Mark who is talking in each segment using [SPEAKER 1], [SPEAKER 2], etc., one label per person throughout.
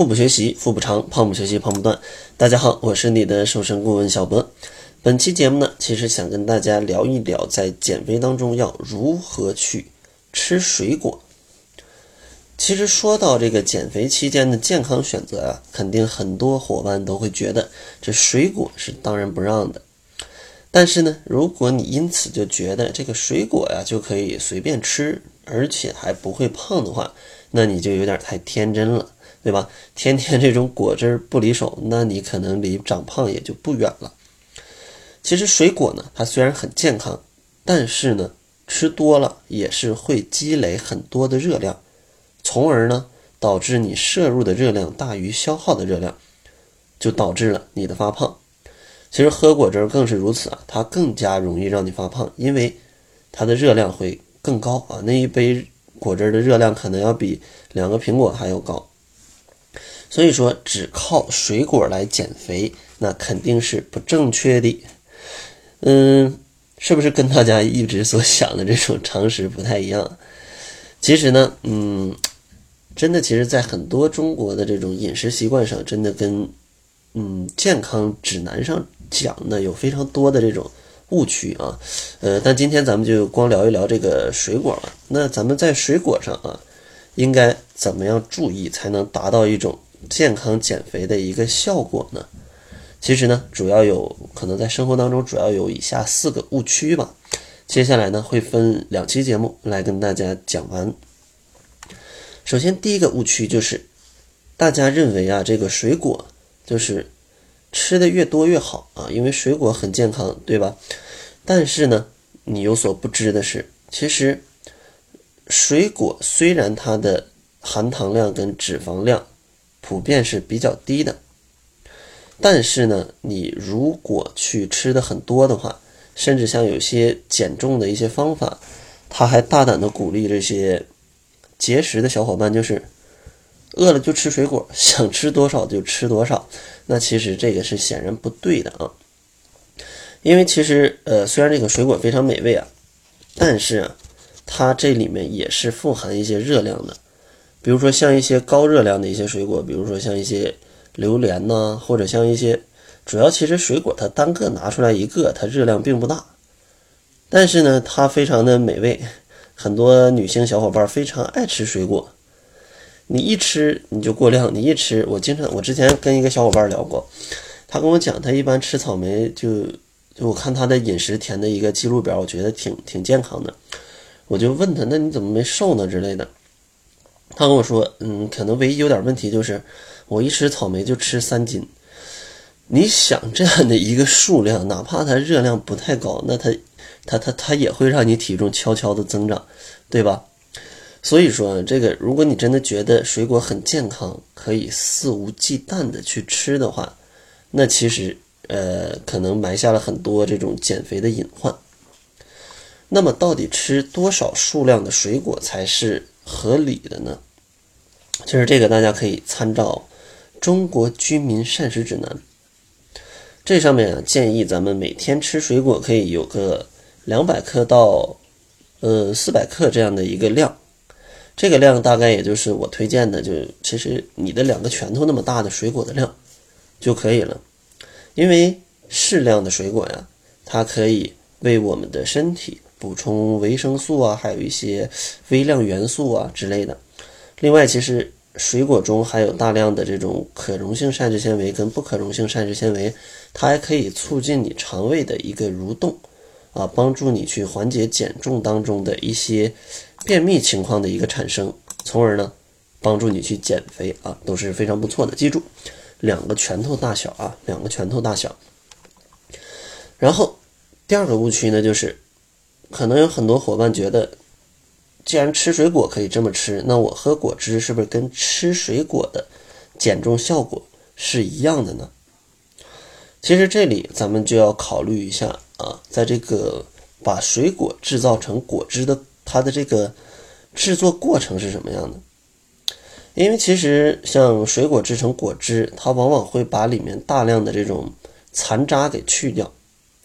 [SPEAKER 1] 腹部学习，腹部长；胖不学习，胖不断。大家好，我是你的瘦身顾问小博。本期节目呢，其实想跟大家聊一聊，在减肥当中要如何去吃水果。其实说到这个减肥期间的健康选择啊，肯定很多伙伴都会觉得这水果是当仁不让的。但是呢，如果你因此就觉得这个水果呀就可以随便吃，而且还不会胖的话，那你就有点太天真了，对吧？天天这种果汁不离手，那你可能离长胖也就不远了。其实水果呢，它虽然很健康，但是呢，吃多了也是会积累很多的热量，从而呢导致你摄入的热量大于消耗的热量，就导致了你的发胖。其实喝果汁更是如此啊，它更加容易让你发胖，因为它的热量会更高啊。那一杯果汁的热量可能要比两个苹果还要高。所以说，只靠水果来减肥，那肯定是不正确的。嗯，是不是跟大家一直所想的这种常识不太一样？其实呢，嗯，真的，其实，在很多中国的这种饮食习惯上，真的跟嗯健康指南上。讲的有非常多的这种误区啊，呃，但今天咱们就光聊一聊这个水果了。那咱们在水果上啊，应该怎么样注意才能达到一种健康减肥的一个效果呢？其实呢，主要有可能在生活当中主要有以下四个误区吧。接下来呢，会分两期节目来跟大家讲完。首先，第一个误区就是大家认为啊，这个水果就是。吃的越多越好啊，因为水果很健康，对吧？但是呢，你有所不知的是，其实水果虽然它的含糖量跟脂肪量普遍是比较低的，但是呢，你如果去吃的很多的话，甚至像有些减重的一些方法，他还大胆的鼓励这些节食的小伙伴，就是。饿了就吃水果，想吃多少就吃多少，那其实这个是显然不对的啊。因为其实呃，虽然这个水果非常美味啊，但是啊，它这里面也是富含一些热量的。比如说像一些高热量的一些水果，比如说像一些榴莲呐，或者像一些，主要其实水果它单个拿出来一个，它热量并不大，但是呢，它非常的美味，很多女性小伙伴非常爱吃水果。你一吃你就过量，你一吃，我经常我之前跟一个小伙伴聊过，他跟我讲，他一般吃草莓就就我看他的饮食填的一个记录表，我觉得挺挺健康的，我就问他，那你怎么没瘦呢之类的？他跟我说，嗯，可能唯一有点问题就是我一吃草莓就吃三斤。你想这样的一个数量，哪怕它热量不太高，那它它它它也会让你体重悄悄的增长，对吧？所以说，这个如果你真的觉得水果很健康，可以肆无忌惮的去吃的话，那其实呃可能埋下了很多这种减肥的隐患。那么，到底吃多少数量的水果才是合理的呢？其实这个大家可以参照《中国居民膳食指南》，这上面啊建议咱们每天吃水果可以有个两百克到呃四百克这样的一个量。这个量大概也就是我推荐的，就其实你的两个拳头那么大的水果的量就可以了，因为适量的水果呀，它可以为我们的身体补充维生素啊，还有一些微量元素啊之类的。另外，其实水果中含有大量的这种可溶性膳食纤维跟不可溶性膳食纤维，它还可以促进你肠胃的一个蠕动啊，帮助你去缓解减重当中的一些。便秘情况的一个产生，从而呢帮助你去减肥啊，都是非常不错的。记住，两个拳头大小啊，两个拳头大小。然后第二个误区呢，就是可能有很多伙伴觉得，既然吃水果可以这么吃，那我喝果汁是不是跟吃水果的减重效果是一样的呢？其实这里咱们就要考虑一下啊，在这个把水果制造成果汁的。它的这个制作过程是什么样的？因为其实像水果制成果汁，它往往会把里面大量的这种残渣给去掉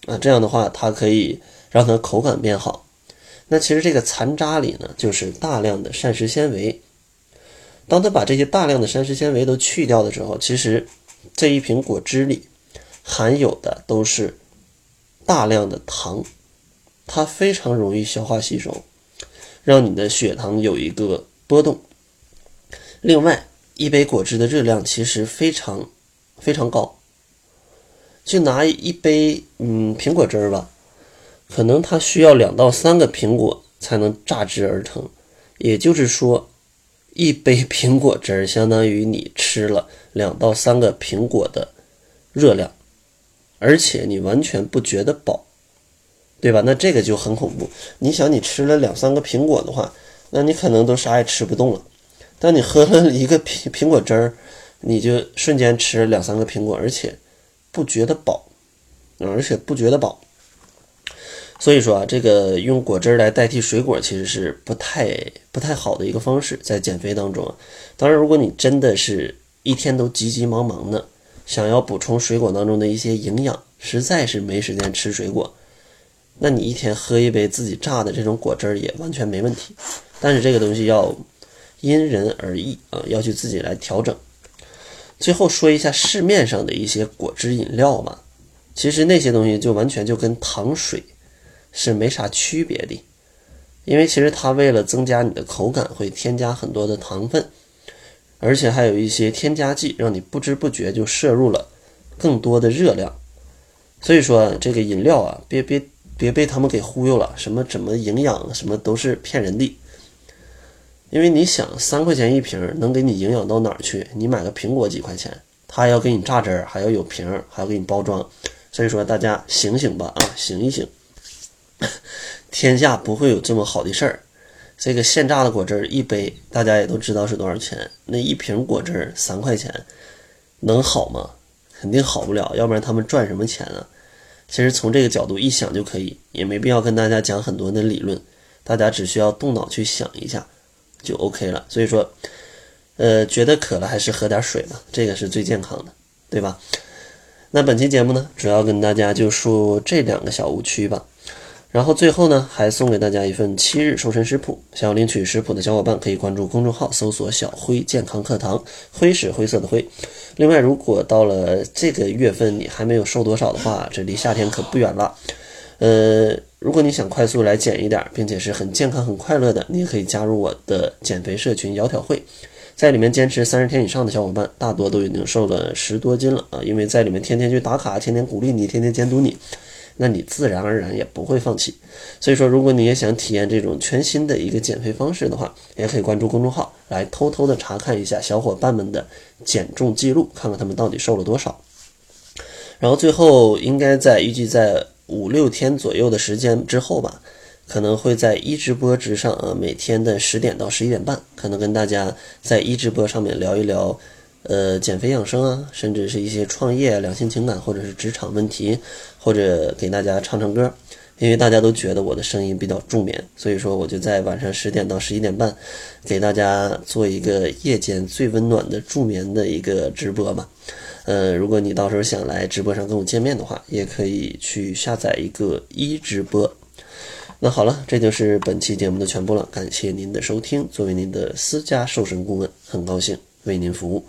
[SPEAKER 1] 啊，这样的话它可以让它口感变好。那其实这个残渣里呢，就是大量的膳食纤维。当他把这些大量的膳食纤维都去掉的时候，其实这一瓶果汁里含有的都是大量的糖，它非常容易消化吸收，让你的血糖有一个波动。另外，一杯果汁的热量其实非常非常高，就拿一杯嗯苹果汁儿吧，可能它需要两到三个苹果才能榨汁而成，也就是说。一杯苹果汁儿相当于你吃了两到三个苹果的热量，而且你完全不觉得饱，对吧？那这个就很恐怖。你想，你吃了两三个苹果的话，那你可能都啥也吃不动了。但你喝了一个苹苹果汁儿，你就瞬间吃了两三个苹果，而且不觉得饱，而且不觉得饱。所以说啊，这个用果汁来代替水果其实是不太不太好的一个方式，在减肥当中。当然，如果你真的是一天都急急忙忙的想要补充水果当中的一些营养，实在是没时间吃水果，那你一天喝一杯自己榨的这种果汁也完全没问题。但是这个东西要因人而异啊，要去自己来调整。最后说一下市面上的一些果汁饮料吧，其实那些东西就完全就跟糖水。是没啥区别的，因为其实它为了增加你的口感，会添加很多的糖分，而且还有一些添加剂，让你不知不觉就摄入了更多的热量。所以说，这个饮料啊，别别别被他们给忽悠了，什么怎么营养，什么都是骗人的。因为你想，三块钱一瓶能给你营养到哪儿去？你买个苹果几块钱，他要给你榨汁儿，还要有瓶儿，还要给你包装。所以说，大家醒醒吧啊，醒一醒。天下不会有这么好的事儿。这个现榨的果汁一杯，大家也都知道是多少钱。那一瓶果汁三块钱，能好吗？肯定好不了。要不然他们赚什么钱啊？其实从这个角度一想就可以，也没必要跟大家讲很多的理论，大家只需要动脑去想一下就 OK 了。所以说，呃，觉得渴了还是喝点水吧，这个是最健康的，对吧？那本期节目呢，主要跟大家就说这两个小误区吧。然后最后呢，还送给大家一份七日瘦身食谱。想要领取食谱的小伙伴可以关注公众号，搜索“小辉健康课堂”，灰是灰色的灰。另外，如果到了这个月份你还没有瘦多少的话，这离夏天可不远了。呃，如果你想快速来减一点，并且是很健康、很快乐的，你也可以加入我的减肥社群“窈窕会”。在里面坚持三十天以上的小伙伴，大多都已经瘦了十多斤了啊！因为在里面天天去打卡，天天鼓励你，天天监督你。那你自然而然也不会放弃。所以说，如果你也想体验这种全新的一个减肥方式的话，也可以关注公众号来偷偷的查看一下小伙伴们的减重记录，看看他们到底瘦了多少。然后最后应该在预计在五六天左右的时间之后吧，可能会在一直播之上啊，每天的十点到十一点半，可能跟大家在一直播上面聊一聊。呃，减肥养生啊，甚至是一些创业、两性情感，或者是职场问题，或者给大家唱唱歌，因为大家都觉得我的声音比较助眠，所以说我就在晚上十点到十一点半，给大家做一个夜间最温暖的助眠的一个直播吧。呃，如果你到时候想来直播上跟我见面的话，也可以去下载一个一直播。那好了，这就是本期节目的全部了，感谢您的收听。作为您的私家瘦身顾问，很高兴为您服务。